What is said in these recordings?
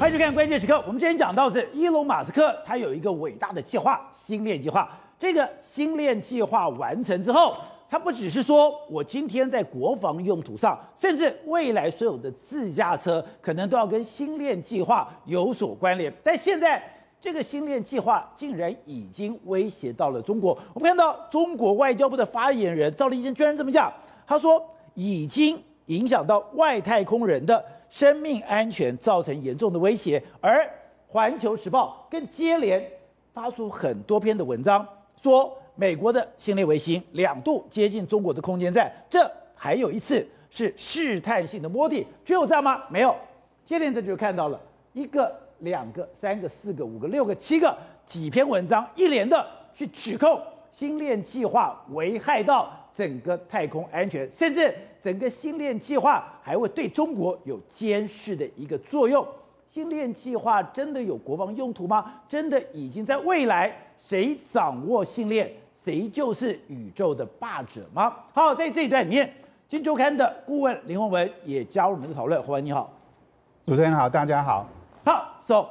欢迎收看关键时刻。我们今天讲到是伊隆马斯克，他有一个伟大的计划——星链计划。这个星链计划完成之后，他不只是说我今天在国防用途上，甚至未来所有的自驾车可能都要跟星链计划有所关联。但现在这个星链计划竟然已经威胁到了中国。我们看到中国外交部的发言人赵立坚居然这么讲，他说已经影响到外太空人的生命安全，造成严重的威胁。而《环球时报》更接连发出很多篇的文章，说美国的星链卫星两度接近中国的空间站，这还有一次是试探性的摸底。只有这样吗？没有。接连着就看到了一个、两个、三个、四个、五个、六个、七个几篇文章，一连的去指控星链计划危害到整个太空安全，甚至。整个星链计划还会对中国有监视的一个作用。星链计划真的有国防用途吗？真的已经在未来，谁掌握星链，谁就是宇宙的霸者吗？好，在这一段里面，《金周刊》的顾问林宏文也加入我们的讨论。宏文你好，主持人好，大家好。好，so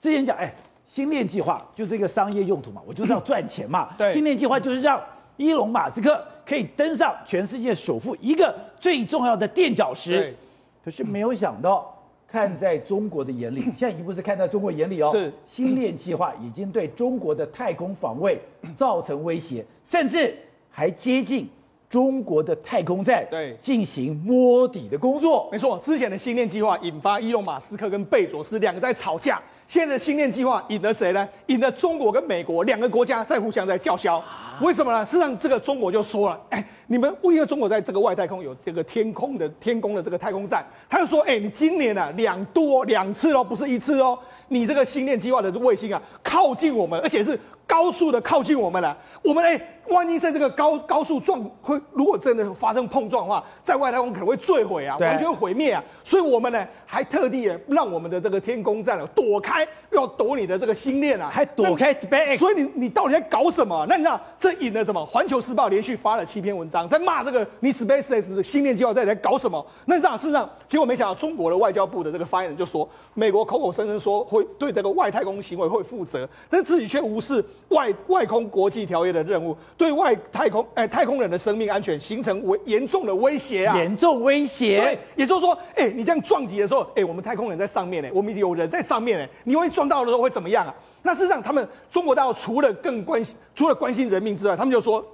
之前讲，哎，星链计划就是一个商业用途嘛，我就是要赚钱嘛。对，星链计划就是让伊隆马斯克。可以登上全世界首富一个最重要的垫脚石，可是没有想到，看在中国的眼里，现在已经不是看在中国眼里哦，是星链计划已经对中国的太空防卫 造成威胁，甚至还接近中国的太空站，对，进行摸底的工作。没错，之前的星链计划引发伊隆马斯克跟贝佐斯两个在吵架，现在的星链计划引了谁呢？引了中国跟美国两个国家在互相在叫嚣。为什么呢？事实上，这个中国就说了，哎，你们因为中国在这个外太空有这个天空的天宫的这个太空站，他就说，哎，你今年啊两度哦，两次哦，不是一次哦，你这个星链计划的卫星啊靠近我们，而且是高速的靠近我们了，我们哎。万一在这个高高速撞会，如果真的发生碰撞的话，在外太空可能会坠毁啊，完全会毁灭啊。所以我们呢还特地让我们的这个天宫站躲开，要躲你的这个星链啊，还躲开 SpaceX。所以你你到底在搞什么？那你知道这引了什么？环球时报连续发了七篇文章，在骂这个你 SpaceX 的星链计划在在搞什么？那你知道事实上，结果没想到中国的外交部的这个发言人就说，美国口口声声说会对这个外太空行为会负责，但自己却无视外外空国际条约的任务。对外太空，哎，太空人的生命安全形成危严重的威胁啊！严重威胁。对，也就是说，哎，你这样撞击的时候，哎，我们太空人在上面呢，我们有人在上面呢，你万一撞到的时候会怎么样啊？那事实上，他们中国大陆除了更关心，除了关心人民之外，他们就说，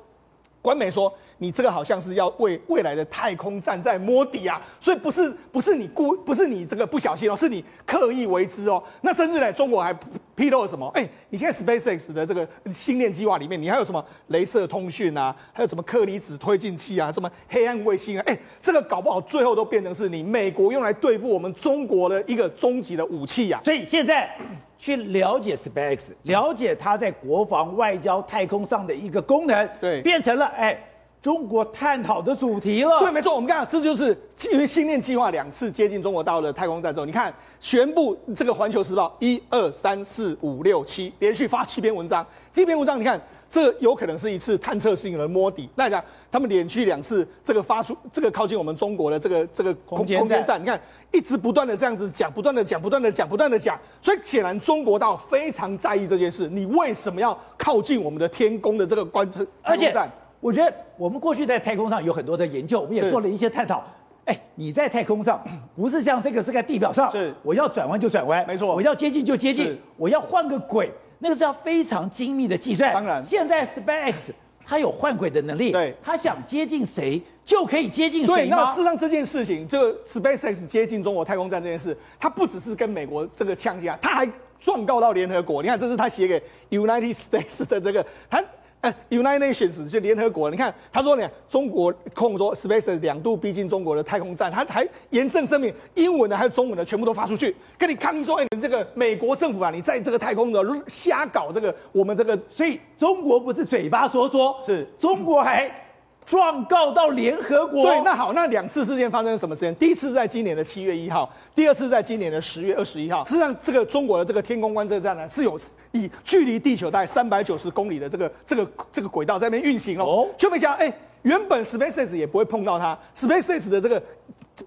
官媒说。你这个好像是要为未来的太空站在摸底啊，所以不是不是你故不是你这个不小心哦，是你刻意为之哦。那甚至呢，中国还披露了什么？哎，你现在 SpaceX 的这个星链计划里面，你还有什么镭射通讯啊，还有什么克离子推进器啊，什么黑暗卫星啊？哎，这个搞不好最后都变成是你美国用来对付我们中国的一个终极的武器呀、啊。所以现在去了解 SpaceX，了解它在国防、外交、太空上的一个功能，对，变成了哎。中国探讨的主题了。对，没错，我们看这就是基于星链计划两次接近中国大陆的太空站之后，你看全部这个《环球时报》一二三四五六七连续发七篇文章。第一篇文章，你看这有可能是一次探测性的摸底。那讲他们连续两次这个发出这个靠近我们中国的这个这个空空间站，你看一直不断的这样子讲，不断的讲，不断的讲，不断的讲。所以显然中国到非常在意这件事。你为什么要靠近我们的天宫的这个观测太空站？我觉得我们过去在太空上有很多的研究，我们也做了一些探讨。哎，你在太空上不是像这个是在地表上，是我要转弯就转弯，没错，我要接近就接近，我要换个轨，那个是要非常精密的计算。当然，现在 SpaceX 它有换轨的能力，对，它想接近谁就可以接近谁。对，那事实上这件事情，这个 SpaceX 接近中国太空站这件事，它不只是跟美国这个呛架，它还状告到联合国。你看，这是他写给 United States 的这个他。哎，United Nations 就联合国，你看他说呢，中国控说 SpaceX 两度逼近中国的太空站，他还严正声明，英文的还有中文的全部都发出去，跟你抗议说，哎，你这个美国政府啊，你在这个太空的瞎搞这个我们这个，所以中国不是嘴巴说说，是中国还。状告到联合国。对，那好，那两次事件发生什么时间？第一次在今年的七月一号，第二次在今年的十月二十一号。实际上，这个中国的这个天宫观测站呢，是有以距离地球大概三百九十公里的这个这个这个轨道在那边运行哦。就没想到，哎，原本 SpaceX 也不会碰到它，SpaceX 的这个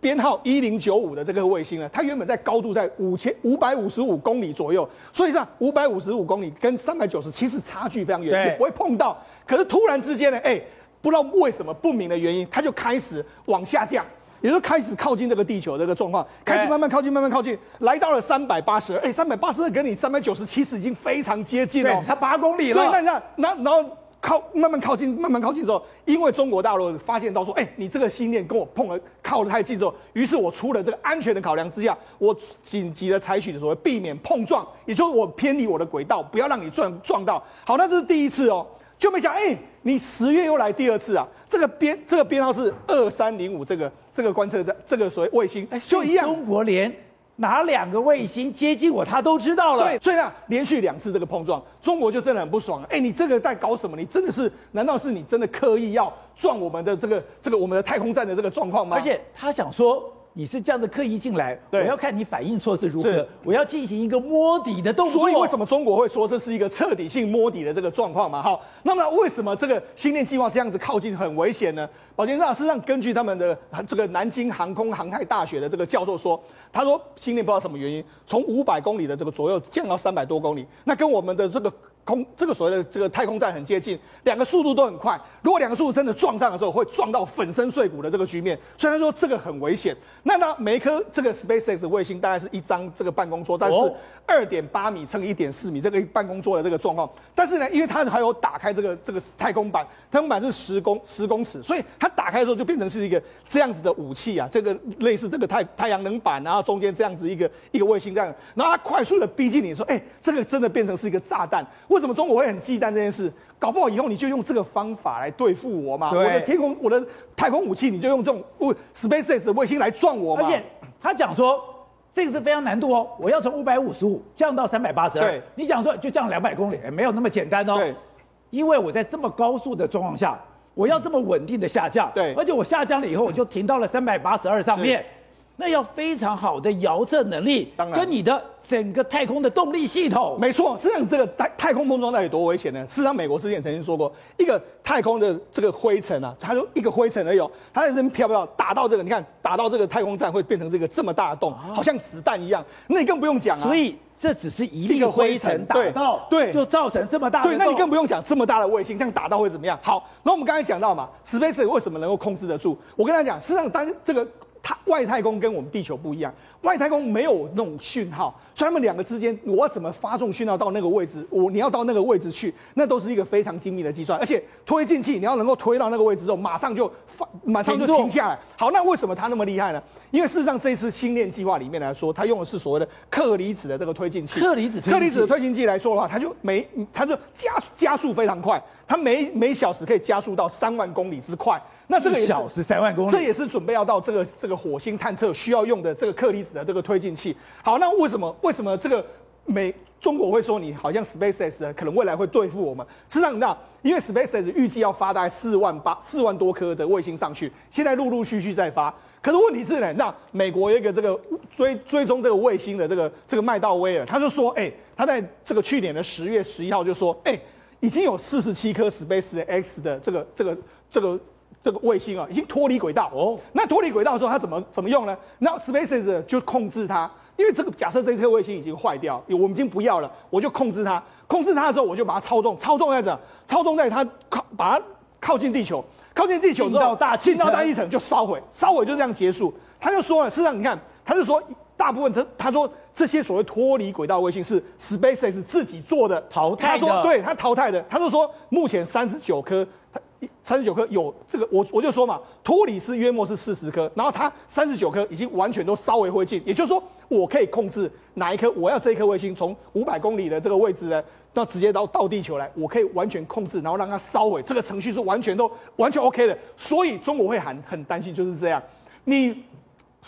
编号一零九五的这个卫星呢，它原本在高度在五千五百五十五公里左右，所以上五百五十五公里跟三百九十其实差距非常远，也不会碰到。可是突然之间呢，哎，不知道为什么不明的原因，它就开始往下降，也就是开始靠近这个地球这个状况，开始慢慢靠近，慢慢靠近，来到了三百八十二，哎，三百八十二跟你三百九十其实已经非常接近了，它八公里了。对，那你看，然后然后。靠，慢慢靠近，慢慢靠近之后，因为中国大陆发现到说，哎、欸，你这个星链跟我碰了，靠得太近之后，于是我出了这个安全的考量之下，我紧急的采取的所谓避免碰撞，也就是我偏离我的轨道，不要让你撞撞到。好，那这是第一次哦，就没想，哎、欸，你十月又来第二次啊，这个编这个编号是二三零五，这个这个观测站，这个所谓卫星，哎，就一样，中国连。哪两个卫星接近我，他都知道了。对，所以呢，连续两次这个碰撞，中国就真的很不爽。哎，你这个在搞什么？你真的是？难道是你真的刻意要撞我们的这个这个我们的太空站的这个状况吗？而且他想说。你是这样子刻意进来，我要看你反应措施如何，我要进行一个摸底的动作。所以为什么中国会说这是一个彻底性摸底的这个状况嘛？好，那么为什么这个星链计划这样子靠近很危险呢？宝杰长，事实上根据他们的这个南京航空航太大学的这个教授说，他说星链不知道什么原因，从五百公里的这个左右降到三百多公里，那跟我们的这个。空这个所谓的这个太空站很接近，两个速度都很快。如果两个速度真的撞上的时候，会撞到粉身碎骨的这个局面。虽然说这个很危险，那那每一颗这个 SpaceX 卫星大概是一张这个办公桌，但是二点八米乘一点四米这个办公桌的这个状况。但是呢，因为它还有打开这个这个太空板，太空板是十公十公尺，所以它打开的时候就变成是一个这样子的武器啊，这个类似这个太太阳能板，然后中间这样子一个一个卫星这样，然后它快速的逼近你说，哎，这个真的变成是一个炸弹。为什么中国会很忌惮这件事？搞不好以后你就用这个方法来对付我嘛？我的天空，我的太空武器，你就用这种 SpaceX 的卫星来撞我嘛？而且他讲说，这个是非常难度哦，我要从五百五十五降到三百八十二。你讲说就降两百公里，没有那么简单哦。对，因为我在这么高速的状况下，我要这么稳定的下降。对，而且我下降了以后，我就停到了三百八十二上面。那要非常好的遥测能力，当然跟你的整个太空的动力系统，没错。实际上，这个太太空碰撞到底多危险呢？事实上，美国之前曾经说过，一个太空的这个灰尘啊，它就一个灰尘而已，它在这边飘飘，打到这个，你看打到这个太空站会变成这个这么大的洞，好像子弹一样。那你更不用讲啊。所以这只是一粒灰尘打到，对，就造成这么大的。对，那你更不用讲这么大的卫星这样打到会怎么样？好，那我们刚才讲到嘛，SpaceX 为什么能够控制得住？我跟他讲，实际上当这个。外太空跟我们地球不一样，外太空没有那种讯号，所以他们两个之间，我要怎么发送讯号到那个位置？我你要到那个位置去，那都是一个非常精密的计算，而且推进器你要能够推到那个位置之后，马上就发，马上就停下来。好，那为什么它那么厉害呢？因为事实上这一次星链计划里面来说，它用的是所谓的克离子的这个推进器。克离子，克离子的推进器来说的话，它就每它就加加速非常快，它每每小时可以加速到三万公里之快。那这个小时三万公里，这也是准备要到这个这个火星探测需要用的这个克离子的这个推进器。好，那为什么为什么这个美中国会说你好像 SpaceX 可能未来会对付我们？实际上，那因为 SpaceX 预计要发大概四万八四万多颗的卫星上去，现在陆陆续续在发。可是问题是呢，那美国有一个这个追追踪这个卫星的这个这个麦道威尔，他就说，哎，他在这个去年的十月十一号就说，哎，已经有四十七颗 SpaceX 的这个这个这个。这个卫星啊，已经脱离轨道哦。那脱离轨道的时候，它怎么怎么用呢？那 SpaceX 就控制它，因为这个假设这颗卫星已经坏掉，我们已经不要了，我就控制它。控制它的时候，我就把它操纵，操纵在这，操纵在它靠，把它靠近地球，靠近地球之后，进到大气，进到大气层就烧毁，烧毁就这样结束。他就说了，事实上你看，他就说大部分他他说这些所谓脱离轨道卫星是 SpaceX 自己做的淘汰的，他说对他淘汰的，他就说目前三十九颗。三十九颗有这个，我我就说嘛，托里斯约莫是四十颗，然后它三十九颗已经完全都烧为灰烬，也就是说，我可以控制哪一颗，我要这一颗卫星从五百公里的这个位置呢，那直接到到地球来，我可以完全控制，然后让它烧毁，这个程序是完全都完全 OK 的，所以中国会很很担心就是这样，你。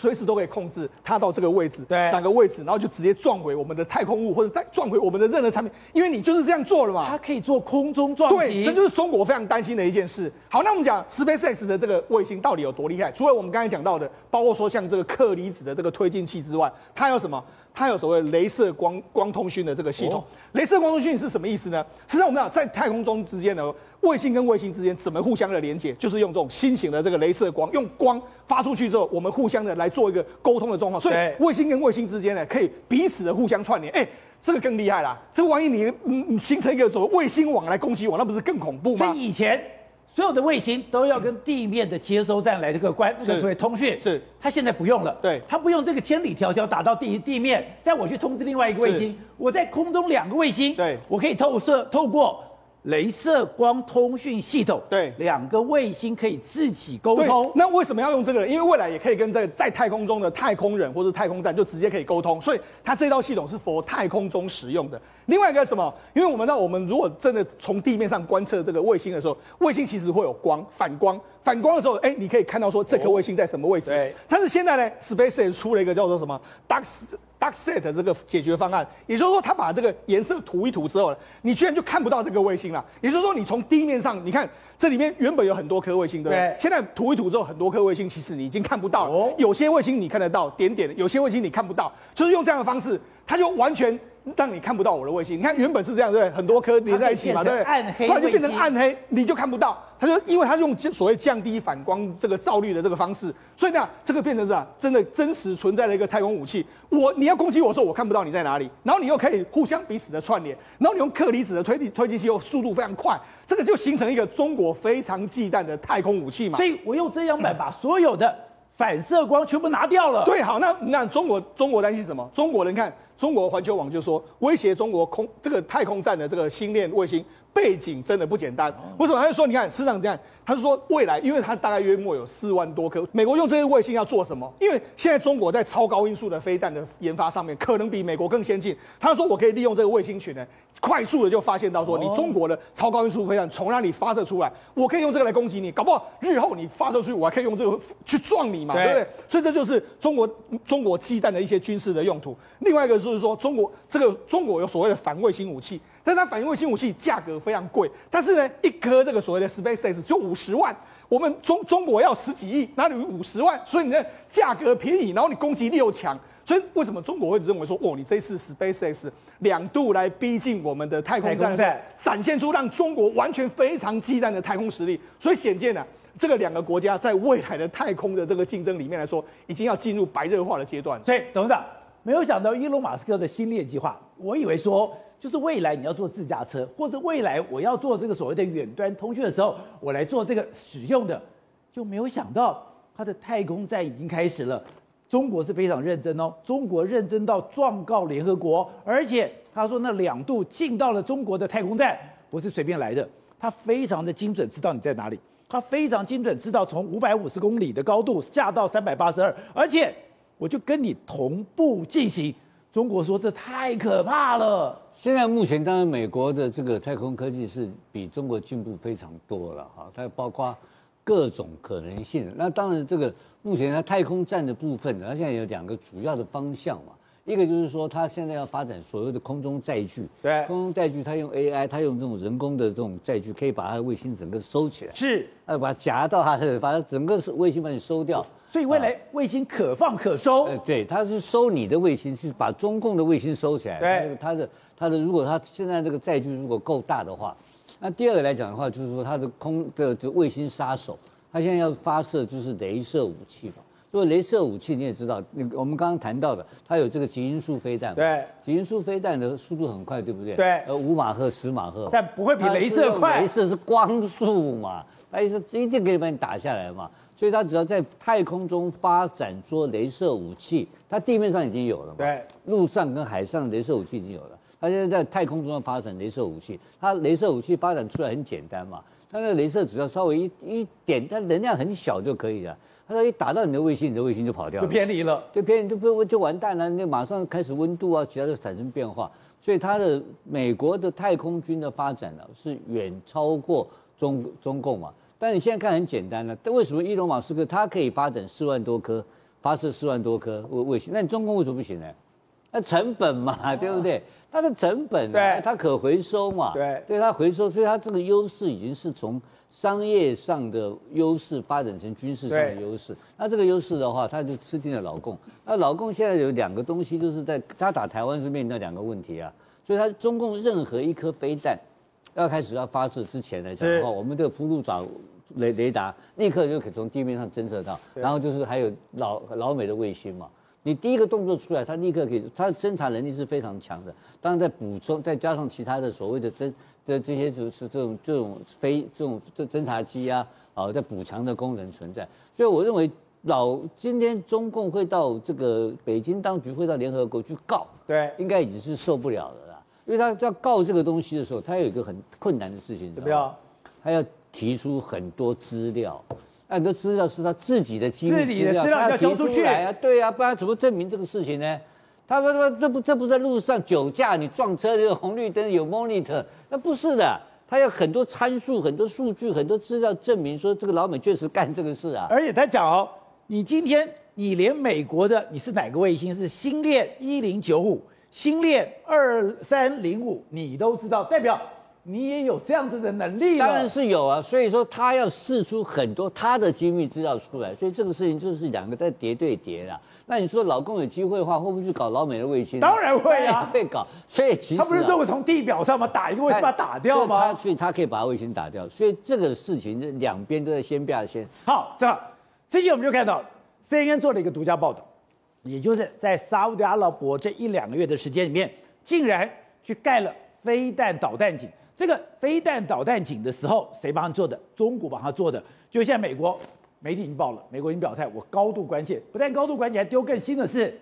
随时都可以控制它到这个位置，对，哪个位置，然后就直接撞回我们的太空物，或者再撞回我们的任何产品，因为你就是这样做了嘛。它可以做空中撞击，对，这就是中国非常担心的一件事。好，那我们讲 SpaceX 的这个卫星到底有多厉害？除了我们刚才讲到的，包括说像这个克离子的这个推进器之外，它有什么？它有所谓镭射光光通讯的这个系统。哦、射光通讯是什么意思呢？实际上我们讲在太空中之间呢，卫星跟卫星之间怎么互相的连接，就是用这种新型的这个镭射光，用光发出去之后，我们互相的来做一个沟通的状况。所以卫星跟卫星之间呢，可以彼此的互相串联。哎、欸，这个更厉害啦！这个万一你嗯你形成一个所谓卫星网来攻击我，那不是更恐怖吗？所以以前。所有的卫星都要跟地面的接收站来这个关，这个所谓通讯。是，它现在不用了。对，它不用这个千里迢迢打到地地面，再我去通知另外一个卫星。我在空中两个卫星，对，我可以透射透过。镭射光通讯系统，对，两个卫星可以自己沟通。那为什么要用这个呢？因为未来也可以跟在在太空中的太空人或者太空站就直接可以沟通，所以它这套系统是 for 太空中使用的。另外一个什么？因为我们知道，我们如果真的从地面上观测这个卫星的时候，卫星其实会有光反光，反光的时候，哎，你可以看到说这颗卫星在什么位置。对。但是现在呢，SpaceX 出了一个叫做什么 Dark Dark Set 这个解决方案，也就是说，它把这个颜色涂一涂之后，你居然就看不到这个卫星了。也就是说，你从地面上，你看这里面原本有很多颗卫星，对不对？对。现在涂一涂之后，很多颗卫星其实你已经看不到了。哦。有些卫星你看得到点点，有些卫星你看不到，就是用这样的方式，它就完全。让你看不到我的卫星，你看原本是这样，对不对？很多颗连在一起嘛，对不对？暗黑，突然就变成暗黑，你就看不到。它就因为它用所谓降低反光这个照率的这个方式，所以呢，这个变成是啊，真的真实存在的一个太空武器。我你要攻击我的时候，我看不到你在哪里，然后你又可以互相彼此的串联，然后你用克离子的推进推进器又速度非常快，这个就形成一个中国非常忌惮的太空武器嘛。所以我用遮阳板把所有的反射光全部拿掉了。对，好，那那中国中国担心什么？中国人看。中国环球网就说，威胁中国空这个太空站的这个星链卫星。背景真的不简单，为什么？他就说，你看，市长，你看，他就说未来，因为它大概约莫有四万多颗。美国用这些卫星要做什么？因为现在中国在超高音速的飞弹的研发上面，可能比美国更先进。他说，我可以利用这个卫星群呢，快速的就发现到说，你中国的超高音速飞弹从哪里发射出来，我可以用这个来攻击你。搞不好日后你发射出去，我还可以用这个去撞你嘛，对不对？所以这就是中国中国忌惮的一些军事的用途。另外一个就是说，中国这个中国有所谓的反卫星武器。但它反卫星武器价格非常贵，但是呢，一颗这个所谓的 SpaceX 就五十万，我们中中国要十几亿，哪里有五十万？所以你的价格便宜，然后你攻击力又强，所以为什么中国会认为说，哦，你这次 SpaceX 两度来逼近我们的太空站，展现出让中国完全非常忌惮的太空实力，所以显见呢，这个两个国家在未来的太空的这个竞争里面来说，已经要进入白热化的阶段。所以董事长没有想到伊隆马斯克的星链计划，我以为说。就是未来你要做自驾车，或者未来我要做这个所谓的远端通讯的时候，我来做这个使用的，就没有想到它的太空站已经开始了。中国是非常认真哦，中国认真到状告联合国，而且他说那两度进到了中国的太空站不是随便来的，他非常的精准知道你在哪里，他非常精准知道从五百五十公里的高度下到三百八十二，而且我就跟你同步进行。中国说这太可怕了。现在目前当然美国的这个太空科技是比中国进步非常多了哈，它包括各种可能性。那当然这个目前它太空站的部分呢，它现在有两个主要的方向嘛，一个就是说他现在要发展所谓的空中载具，对，空中载具它用 AI，它用这种人工的这种载具，可以把它的卫星整个收起来，是，呃，把它夹到它的，把它整个是卫星把你收掉。所以未来卫星可放可收。呃，对，它是收你的卫星，是把中共的卫星收起来。对，它的它的，如果它现在这个载具如果够大的话，那第二个来讲的话，就是说它的空的这卫星杀手，它现在要发射就是镭射武器嘛。如果雷射武器你也知道，那我们刚刚谈到的，它有这个极音速飞弹。对，极音速飞弹的速度很快，对不对？对，呃，五马赫、十马赫。但不会比镭射快。镭射是光速嘛，雷射一定可以把你打下来嘛。所以它只要在太空中发展出雷射武器，它地面上已经有了嘛？对，陆上跟海上的雷射武器已经有了。它现在在太空中要发展镭射武器，它镭射武器发展出来很简单嘛，它那个雷射只要稍微一一点，它能量很小就可以了。它说一打到你的卫星，你的卫星就跑掉了，就偏离了，就偏离就不就完蛋了，那马上开始温度啊，其他就产生变化。所以它的美国的太空军的发展呢，是远超过中中共嘛。但你现在看很简单了，但为什么伊隆马斯克他可以发展四万多颗，发射四万多颗卫卫星？那你中共为什么不行呢？那成本嘛，对不对？它的成本，对，它可回收嘛，对，对它回收，所以它这个优势已经是从商业上的优势发展成军事上的优势。那这个优势的话，他就吃定了老共。那老共现在有两个东西，就是在他打台湾是面临到两个问题啊。所以他中共任何一颗飞弹要开始要发射之前来讲的话，我们这个铺路爪雷雷达立刻就可以从地面上侦测到。然后就是还有老老美的卫星嘛。你第一个动作出来，他立刻可以，它的侦查能力是非常强的。当然，在补充，再加上其他的所谓的侦的这些就是这种这种飞这种这侦察机啊，啊，在补强的功能存在。所以我认为老今天中共会到这个北京当局会到联合国去告，对，应该已经是受不了了啦。因为他要告这个东西的时候，他有一个很困难的事情，怎么样？他要提出很多资料。很多资料是他自己的机密资料，资料要交出去啊，对啊，不然怎么证明这个事情呢？他说说这不这不在路上酒驾，你撞车这个红绿灯有 monitor，那不是的，他有很多参数、很多数据、很多资料证明说这个老美确实干这个事啊。而且他讲哦，你今天你连美国的你是哪个卫星是星链一零九五、星链二三零五，你都知道，代表。你也有这样子的能力，当然是有啊。所以说他要试出很多他的机密资料出来，所以这个事情就是两个在叠对叠了。那你说老公有机会的话，会不会去搞老美的卫星？当然会啊，会搞。所以其实、啊、他不是说我从地表上嘛打一个卫星把它打掉吗？他所以他可以把卫星打掉。所以这个事情是两边都在先变先。好，这样这期我们就看到 CNN 做了一个独家报道，也就是在沙乌地阿拉伯这一两个月的时间里面，竟然去盖了飞弹导弹井。这个飞弹导弹井的时候，谁帮他做的？中国帮他做的。就现在美国媒体已经报了，美国已经表态，我高度关切。不但高度关切，还丢更新的是，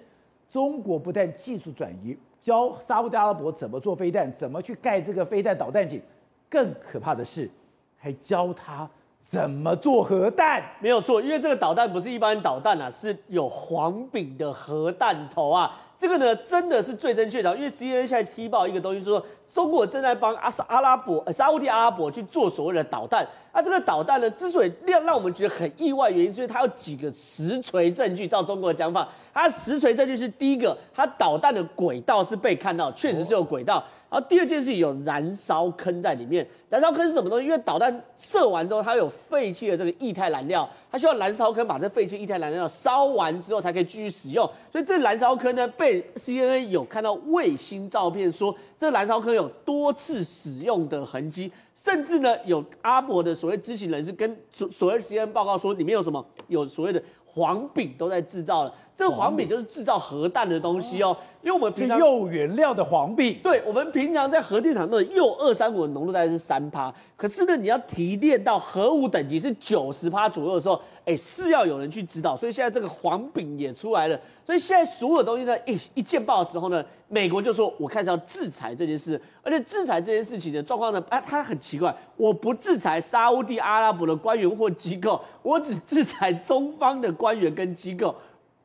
中国不但技术转移，教沙乌地阿拉伯怎么做飞弹，怎么去盖这个飞弹导弹井，更可怕的是，还教他怎么做核弹。没有错，因为这个导弹不是一般导弹啊，是有黄柄的核弹头啊。这个呢，真的是最真确凿，因为 CNN 现在踢爆一个东西，就说中国正在帮阿沙阿拉伯、沙乌地阿拉伯去做所谓的导弹。那这个导弹呢，之所以让让我们觉得很意外，原因是因为它有几个实锤证据。照中国的讲法，它实锤证据是第一个，它导弹的轨道是被看到，确实是有轨道。然后第二件事情有燃烧坑在里面，燃烧坑是什么东西？因为导弹射完之后，它有废弃的这个液态燃料，它需要燃烧坑把这废弃液态燃料烧完之后才可以继续使用。所以这燃烧坑呢，被 CNN 有看到卫星照片说，这燃烧坑有多次使用的痕迹，甚至呢有阿伯的所谓知情人士跟所所谓 C N 报告说，里面有什么？有所谓的黄饼都在制造了。这个黄饼。就是制造核弹的东西哦，因为我们平常铀原料的黄饼，对，我们平常在核电厂的铀二三五的浓度大概是三趴，可是呢，你要提炼到核武等级是九十趴左右的时候，哎，是要有人去指导，所以现在这个黄饼也出来了，所以现在所有东西呢，一一见报的时候呢，美国就说我开始要制裁这件事，而且制裁这件事情的状况呢，哎，它很奇怪，我不制裁沙乌地阿拉伯的官员或机构，我只制裁中方的官员跟机构。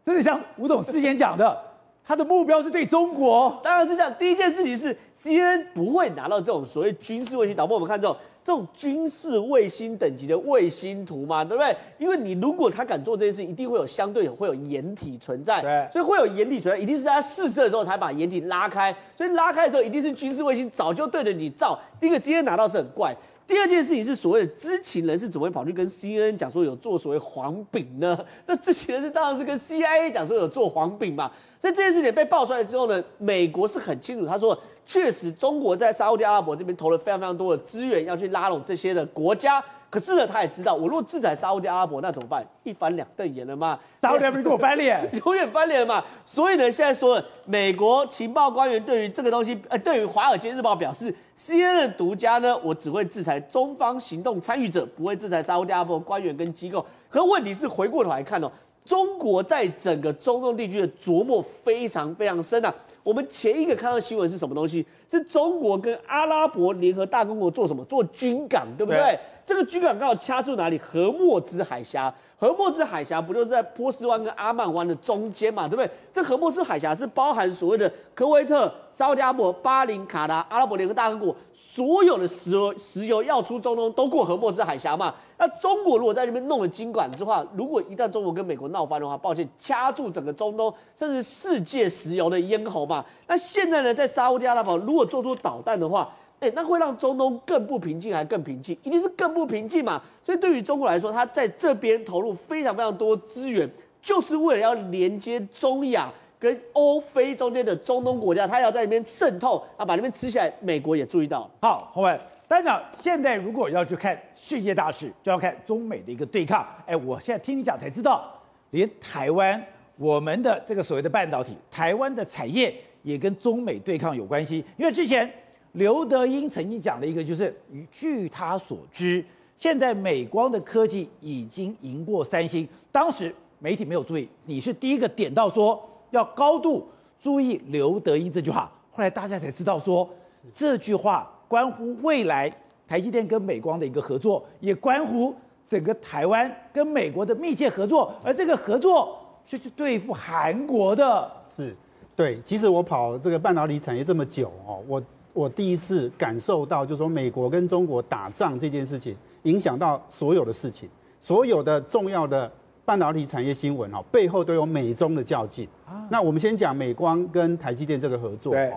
真的像吴总之前讲的，他的目标是对中国，当然是这样。第一件事情是，C N 不会拿到这种所谓军事问题，导播我们看这种这种军事卫星等级的卫星图嘛，对不对？因为你如果他敢做这件事，一定会有相对有会有掩体存在，对，所以会有掩体存在，一定是在他试射的时候才把掩体拉开，所以拉开的时候一定是军事卫星早就对着你照。第一个 CNN 拿到是很怪。第二件事情是所谓的知情人士怎么会跑去跟 CNN 讲说有做所谓黄饼呢？那知情人士当然是跟 CIA 讲说有做黄饼嘛。所以这件事情被爆出来之后呢，美国是很清楚，他说确实中国在沙乌地阿拉伯这边投了非常非常多的资源，要去拉拢这些的国家。可是呢，他也知道，我如果制裁沙乌地阿拉伯，那怎么办？一翻两瞪眼了嘛？沙乌地阿拉伯给我翻脸，永远翻脸了嘛？所以呢，现在说了，美国情报官员对于这个东西，呃，对于《华尔街日报》表示，CNN 独家呢，我只会制裁中方行动参与者，不会制裁沙乌地阿拉伯官员跟机构。可问题是，回过头来看哦，中国在整个中东地区的琢磨非常非常深啊。我们前一个看到新闻是什么东西？是中国跟阿拉伯联合大公国做什么？做军港，对不对？对这个军港刚好掐住哪里？荷默兹海峡。荷默兹海峡不就在波斯湾跟阿曼湾的中间嘛，对不对？这荷默兹海峡是包含所谓的科威特、沙乌地阿拉伯、巴林、卡达、阿拉伯联合大公国，所有的石油石油要出中东都过荷莫兹海峡嘛。那中国如果在那边弄了金管之话，如果一旦中国跟美国闹翻的话，抱歉，掐住整个中东甚至世界石油的咽喉嘛。那现在呢，在沙乌地阿拉伯如果做出导弹的话，哎，那会让中东更不平静，还更平静？一定是更不平静嘛。所以对于中国来说，他在这边投入非常非常多资源，就是为了要连接中亚跟欧非中间的中东国家，他要在那边渗透，啊，把那边吃下来。美国也注意到。好，宏文，班长，现在如果要去看世界大事，就要看中美的一个对抗。哎，我现在听你讲才知道，连台湾我们的这个所谓的半导体，台湾的产业也跟中美对抗有关系，因为之前。刘德英曾经讲了一个，就是据他所知，现在美光的科技已经赢过三星。当时媒体没有注意，你是第一个点到说要高度注意刘德英这句话。后来大家才知道说，这句话关乎未来台积电跟美光的一个合作，也关乎整个台湾跟美国的密切合作。而这个合作是去对付韩国的。是，对。其实我跑这个半导体产业这么久哦，我。我第一次感受到，就是说美国跟中国打仗这件事情，影响到所有的事情，所有的重要的半导体产业新闻哦，背后都有美中的较劲。那我们先讲美光跟台积电这个合作。对。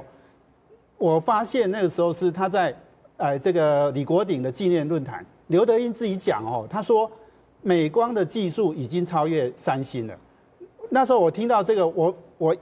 我发现那个时候是他在呃这个李国鼎的纪念论坛，刘德英自己讲哦，他说美光的技术已经超越三星了。那时候我听到这个，我我。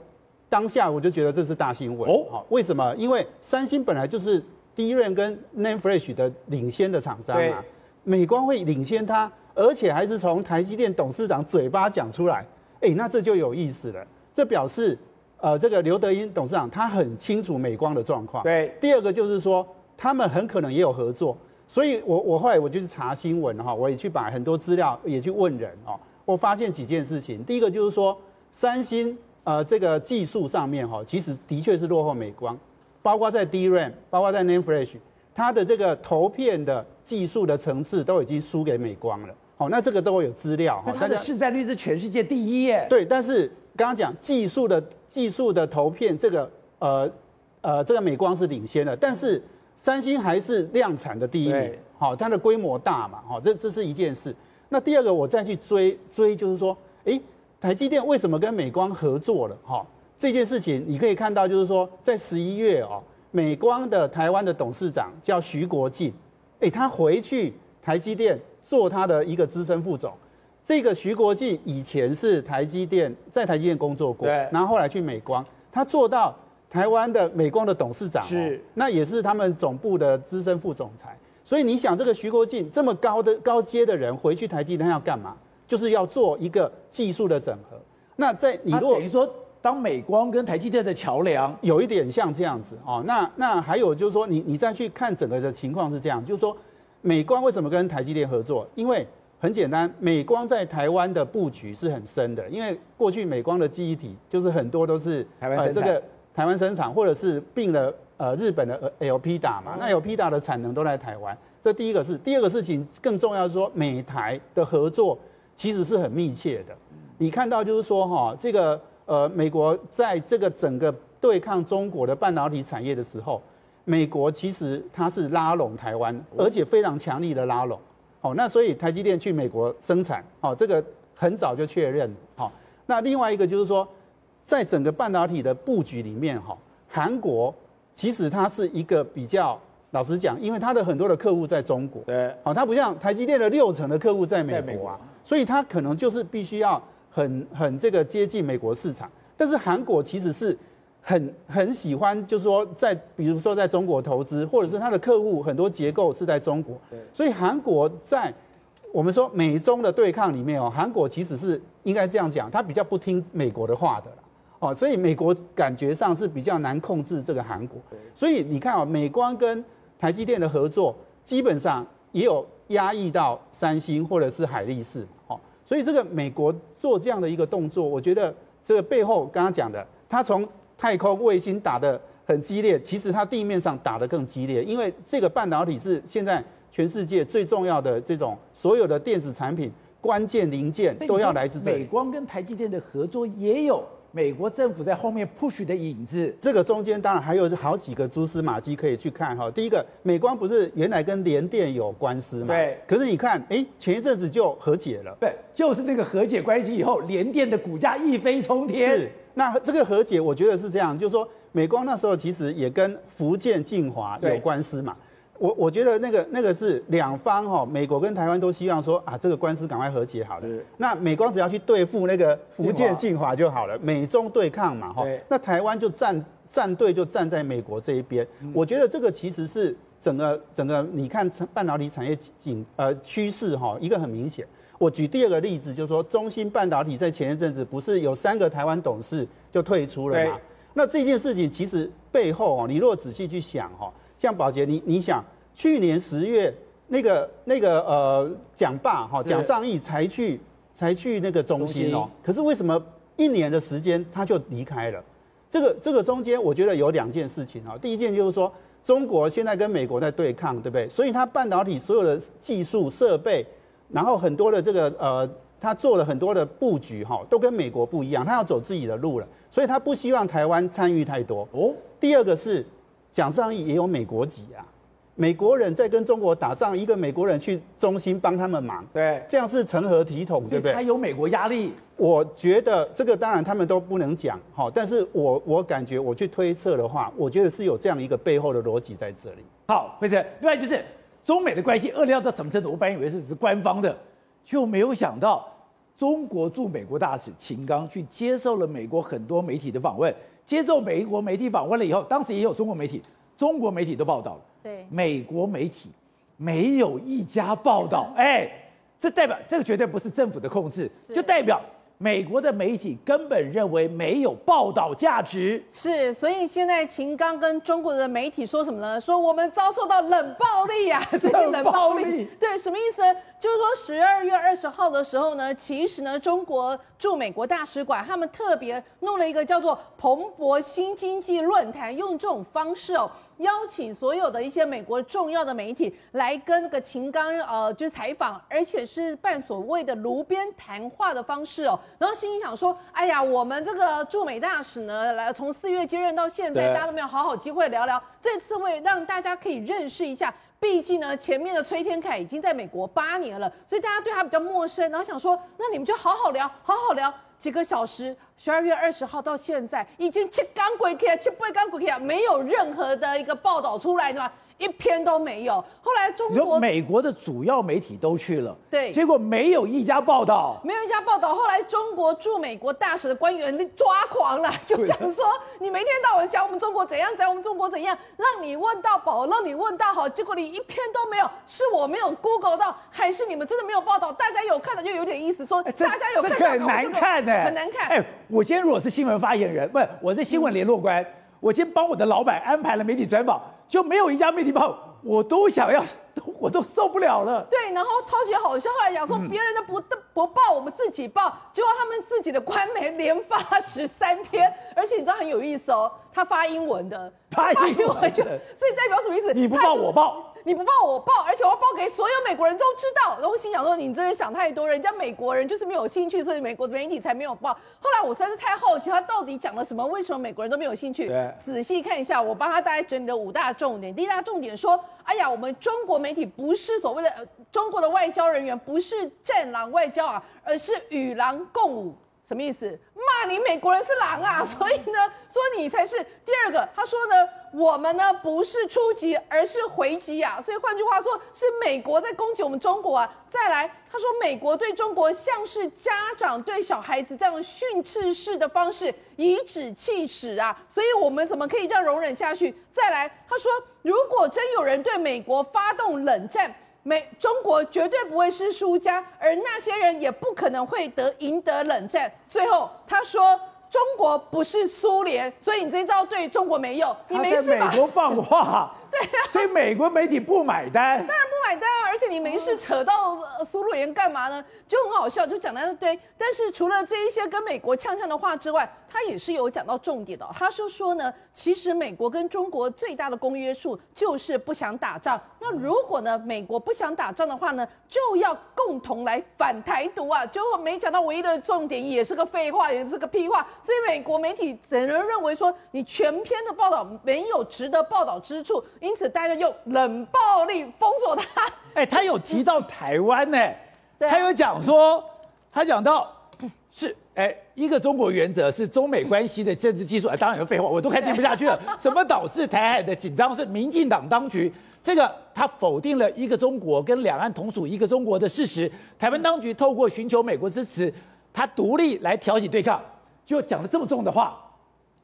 当下我就觉得这是大新闻哦，好，为什么？因为三星本来就是 DRAM 跟 Name Flash 的领先的厂商啊，美光会领先它，而且还是从台积电董事长嘴巴讲出来，哎，那这就有意思了，这表示呃，这个刘德英董事长他很清楚美光的状况。对，第二个就是说他们很可能也有合作，所以我我后来我就去查新闻哈，我也去把很多资料也去问人哦，我发现几件事情，第一个就是说三星。呃，这个技术上面哈，其实的确是落后美光，包括在 DRAM，包括在 NAND Flash，它的这个投片的技术的层次都已经输给美光了。好，那这个都有资料哈。它的市占率是全世界第一耶。对，但是刚刚讲技术的技术的投片，这个呃呃，这个美光是领先的，但是三星还是量产的第一名。好，它的规模大嘛，好，这这是一件事。那第二个，我再去追追，就是说，诶。台积电为什么跟美光合作了？哈，这件事情你可以看到，就是说在十一月哦，美光的台湾的董事长叫徐国进，诶，他回去台积电做他的一个资深副总。这个徐国进以前是台积电在台积电工作过，对，然后后来去美光，他做到台湾的美光的董事长，是，那也是他们总部的资深副总裁。所以你想，这个徐国进这么高的高阶的人回去台积电，他要干嘛？就是要做一个技术的整合。那在你如果等于说当美光跟台积电的桥梁，有一点像这样子哦。那那还有就是说，你你再去看整个的情况是这样，就是说美光为什么跟台积电合作？因为很简单，美光在台湾的布局是很深的。因为过去美光的记忆体就是很多都是台湾生产，这个台湾生产或者是并了呃日本的 Elpida 嘛。那 Elpida 的产能都在台湾。这第一个是第二个事情，更重要是说美台的合作。其实是很密切的，你看到就是说哈，这个呃，美国在这个整个对抗中国的半导体产业的时候，美国其实它是拉拢台湾，而且非常强力的拉拢。好，那所以台积电去美国生产，好，这个很早就确认。好，那另外一个就是说，在整个半导体的布局里面，哈，韩国其实它是一个比较。老实讲，因为他的很多的客户在中国，对，好，他不像台积电的六成的客户在美国啊，所以它可能就是必须要很很这个接近美国市场。但是韩国其实是很很喜欢，就是说在比如说在中国投资，或者是他的客户很多结构是在中国，所以韩国在我们说美中的对抗里面哦，韩国其实是应该这样讲，他比较不听美国的话的。哦，所以美国感觉上是比较难控制这个韩国，所以你看啊，美光跟台积电的合作基本上也有压抑到三星或者是海力士，哦，所以这个美国做这样的一个动作，我觉得这个背后刚刚讲的，它从太空卫星打得很激烈，其实它地面上打得更激烈，因为这个半导体是现在全世界最重要的这种所有的电子产品关键零件都要来自这里。美光跟台积电的合作也有。美国政府在后面 push 的影子，这个中间当然还有好几个蛛丝马迹可以去看哈。第一个，美光不是原来跟联电有官司吗？对。可是你看，哎，前一阵子就和解了。对，就是那个和解关系以后，联电的股价一飞冲天。是。那这个和解，我觉得是这样，就是说，美光那时候其实也跟福建晋华有官司嘛。我我觉得那个那个是两方哈，美国跟台湾都希望说啊，这个官司赶快和解好了。那美光只要去对付那个福建晋华就好了，美中对抗嘛哈。那台湾就站站队就站在美国这一边。我觉得这个其实是整个整个你看半导体产业景呃趋势哈，一个很明显。我举第二个例子，就是说中芯半导体在前一阵子不是有三个台湾董事就退出了嘛？那这件事情其实背后哦，你如果仔细去想哈。像宝洁，你你想，去年十月那个那个呃蒋爸哈蒋尚义才去才去那个中心哦，可是为什么一年的时间他就离开了？这个这个中间我觉得有两件事情啊。第一件就是说，中国现在跟美国在对抗，对不对？所以他半导体所有的技术设备，然后很多的这个呃，他做了很多的布局哈，都跟美国不一样，他要走自己的路了，所以他不希望台湾参与太多哦。第二个是。蒋尚义也有美国籍啊，美国人在跟中国打仗，一个美国人去中心帮他们忙，对，这样是成何体统，对不对？他有美国压力，我觉得这个当然他们都不能讲，哈，但是我我感觉我去推测的话，我觉得是有这样一个背后的逻辑在这里。好，辉生，另外就是中美的关系恶劣到什么程度？我本来以为是是官方的，就没有想到中国驻美国大使秦刚去接受了美国很多媒体的访问。接受美国媒体访问了以后，当时也有中国媒体，中国媒体都报道了。对，美国媒体没有一家报道。哎，这代表这个绝对不是政府的控制，就代表。美国的媒体根本认为没有报道价值，是，所以现在秦刚跟中国的媒体说什么呢？说我们遭受到冷暴力呀、啊，最近冷暴力，对，什么意思呢？就是说十二月二十号的时候呢，其实呢，中国驻美国大使馆他们特别弄了一个叫做“彭博新经济论坛”，用这种方式哦。邀请所有的一些美国重要的媒体来跟那个秦刚呃，就是采访，而且是办所谓的炉边谈话的方式哦。然后心里想说，哎呀，我们这个驻美大使呢，来从四月接任到现在，大家都没有好好机会聊聊。这次会让大家可以认识一下，毕竟呢，前面的崔天凯已经在美国八年了，所以大家对他比较陌生。然后想说，那你们就好好聊，好好聊。几个小时，十二月二十号到现在已经七刚过去，七八刚过去，没有任何的一个报道出来，对吧？一篇都没有。后来中国、美国的主要媒体都去了，对，结果没有一家报道，没有一家报道。后来中国驻美国大使的官员抓狂了，就讲说：你每天到晚讲我们中国怎样，讲我们中国怎样，让你问到饱，让你问到好，结果你一篇都没有。是我没有 Google 到，还是你们真的没有报道？大家有看的就有点意思，说大家有看很难看的，很难看。哎，我今天如果是新闻发言人，不是我是新闻联络官，嗯、我先帮我的老板安排了媒体专访。就没有一家媒体报，我都想要，我都受不了了。对，然后超级好笑，后来讲说别人的不不报，我们自己报，结果他们自己的官媒连发十三篇，而且你知道很有意思哦，他发英文的，发英文就，所以代表什么意思？你不报我报。你不报我报，而且我要报给所有美国人都知道。然后心想说，你真的想太多，人家美国人就是没有兴趣，所以美国的媒体才没有报。后来我实在是太好奇，他到底讲了什么？为什么美国人都没有兴趣？仔细看一下，我帮他大概整理了五大重点。第一大重点说，哎呀，我们中国媒体不是所谓的、呃、中国的外交人员，不是战狼外交啊，而是与狼共舞。什么意思？骂你美国人是狼啊！所以呢，说你才是第二个。他说呢，我们呢不是出击，而是回击啊！所以换句话说，是美国在攻击我们中国啊！再来，他说美国对中国像是家长对小孩子这样训斥式的方式，颐指气使啊！所以我们怎么可以这样容忍下去？再来，他说如果真有人对美国发动冷战。美中国绝对不会是输家，而那些人也不可能会得赢得冷战。最后他说，中国不是苏联，所以你这一招对中国没用。你没事吧？美国放话，对啊，所以美国媒体不买单。当然不买单啊！而且你没事扯到苏洛言干嘛呢？就很好笑，就讲了一堆。但是除了这一些跟美国呛呛的话之外，他也是有讲到重点的。他说说呢，其实美国跟中国最大的公约数就是不想打仗。那如果呢，美国不想打仗的话呢，就要共同来反台独啊。就没讲到唯一的重点，也是个废话，也是个屁话。所以美国媒体只能认为说，你全篇的报道没有值得报道之处，因此大家用冷暴力封锁他。哎，他有提到台湾呢，他有讲说，他讲到 是哎一个中国原则是中美关系的政治基础。哎，当然有废话，我都快听不下去了。什么导致台海的紧张是民进党当局？这个他否定了一个中国跟两岸同属一个中国的事实。台湾当局透过寻求美国支持，他独立来挑起对抗，就讲了这么重的话，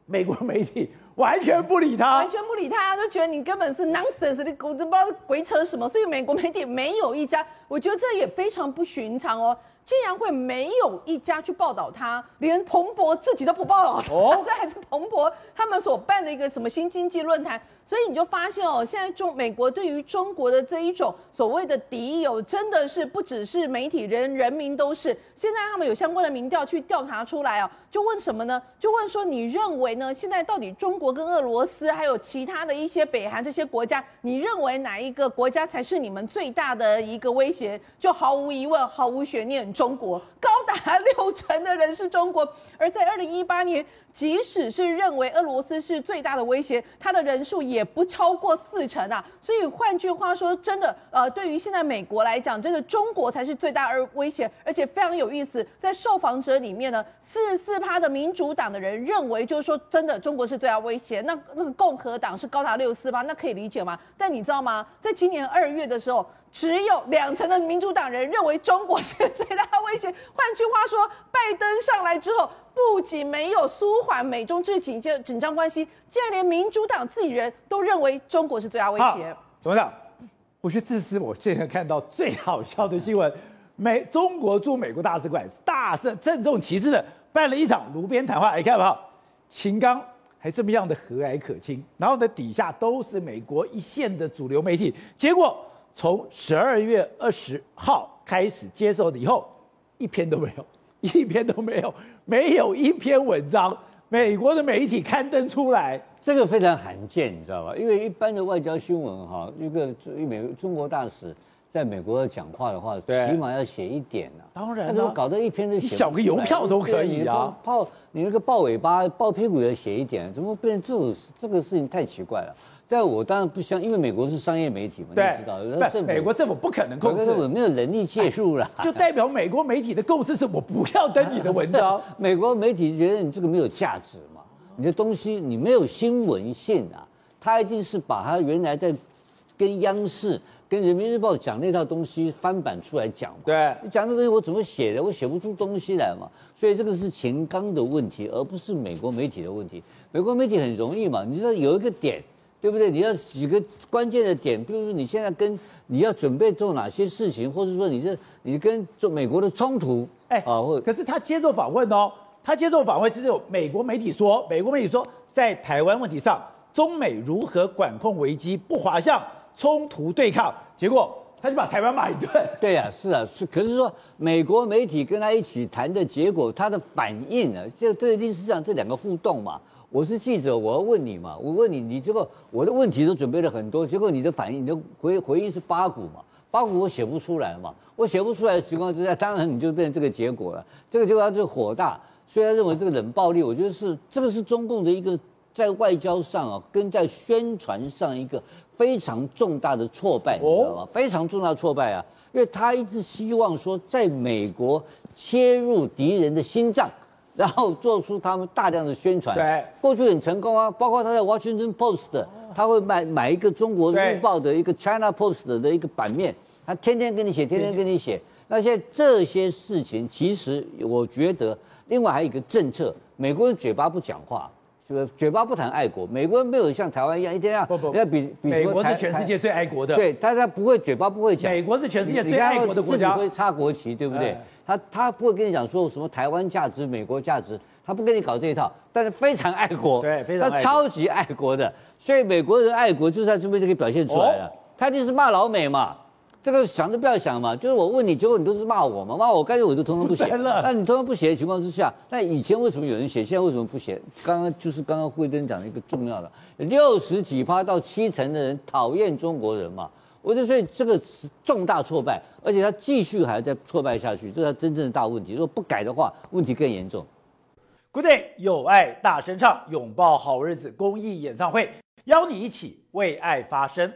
美国媒体。完全不理他，完全不理他，都觉得你根本是 nonsense，你狗子不知道鬼扯什么。所以美国媒体没有一家，我觉得这也非常不寻常哦。竟然会没有一家去报道他，连彭博自己都不报道他，哦、这还是彭博他们所办的一个什么新经济论坛。所以你就发现哦，现在中美国对于中国的这一种所谓的敌友，真的是不只是媒体人，人民都是。现在他们有相关的民调去调查出来哦，就问什么呢？就问说你认为呢？现在到底中国跟俄罗斯还有其他的一些北韩这些国家，你认为哪一个国家才是你们最大的一个威胁？就毫无疑问，毫无悬念。中国高达六成的人是中国，而在二零一八年，即使是认为俄罗斯是最大的威胁，它的人数也不超过四成啊。所以换句话说，真的，呃，对于现在美国来讲，真的中国才是最大而威胁，而且非常有意思，在受访者里面呢，四十四趴的民主党的人认为，就是说真的，中国是最大威胁。那那个共和党是高达六四趴，那可以理解吗？但你知道吗？在今年二月的时候，只有两成的民主党人认为中国是最大威胁。换句话说，拜登上来之后，不仅没有舒缓美中之紧张紧张关系，竟然连民主党自己人都认为中国是最大威胁。董事长，我觉得这是我现在看到最好笑的新闻。美中国驻美国大使馆大声郑重其事的办了一场炉边谈话，你看好不好？秦刚还这么样的和蔼可亲，然后呢，底下都是美国一线的主流媒体，结果。从十二月二十号开始接受的以后，一篇都没有，一篇都没有，没有一篇文章，美国的媒体刊登出来，这个非常罕见，你知道吧？因为一般的外交新闻哈，一个美中国大使在美国讲话的话，起码要写一点啊。当然，那搞得一篇都写，小个邮票都可以啊。报你那个报尾巴、抱屁股也写一点，怎么变成这种这个事情太奇怪了。但我当然不相，因为美国是商业媒体嘛，你知道，政府美国政府不可能控制，政府没有能力介入了，就代表美国媒体的共识是我不要登你的文章。美国媒体觉得你这个没有价值嘛，你的东西你没有新闻性啊，他一定是把他原来在跟央视、跟人民日报讲那套东西翻版出来讲嘛。对，你讲这东西我怎么写的？我写不出东西来嘛。所以这个是秦刚的问题，而不是美国媒体的问题。美国媒体很容易嘛，你知道有一个点。对不对？你要几个关键的点，比如说你现在跟你要准备做哪些事情，或者说你是你跟做美国的冲突，哎啊，或可是他接受访问哦，他接受访问其实有美国媒体说，美国媒体说在台湾问题上，中美如何管控危机，不滑向冲突对抗，结果他就把台湾骂一顿。对呀、啊，是啊，是。可是说美国媒体跟他一起谈的结果，他的反应呢，这这一定是这样，这两个互动嘛。我是记者，我要问你嘛，我问你，你这个我的问题都准备了很多，结果你的反应，你的回回应是八股嘛，八股我写不出来嘛，我写不出来的情况之下，当然你就变成这个结果了。这个结果他就火大，虽然认为这个冷暴力，我觉得是这个是中共的一个在外交上啊，跟在宣传上一个非常重大的挫败，你知道吗？非常重大的挫败啊，因为他一直希望说在美国切入敌人的心脏。然后做出他们大量的宣传，对，过去很成功啊，包括他在 Washington Post，他会买买一个中国日报的一个 China Post 的一个版面，他天天跟你写，天天跟你写。那现在这些事情，其实我觉得，另外还有一个政策，美国人嘴巴不讲话？嘴巴不谈爱国，美国人没有像台湾一样一天要要比比美国是全世界最爱国的，对，大家不会嘴巴不会讲，美国是全世界最爱国的国家，自己会插国旗，对不对？他他不会跟你讲说什么台湾价值、美国价值，他不跟你搞这一套，但是非常爱国，对，非常他超级爱国的，所以美国人爱国就是在这边就可以表现出来了。哦、他就是骂老美嘛，这个想都不要想嘛，就是我问你，结果你都是骂我嘛，骂我，干脆我就通通不写了。那你通通不写的情况之下，那以前为什么有人写，现在为什么不写？刚刚就是刚刚慧珍讲的一个重要的，六十几趴到七成的人讨厌中国人嘛。我就说这个是重大挫败，而且他继续还在挫败下去，这是他真正的大问题。如果不改的话，问题更严重。Good day，有爱大声唱，拥抱好日子公益演唱会，邀你一起为爱发声。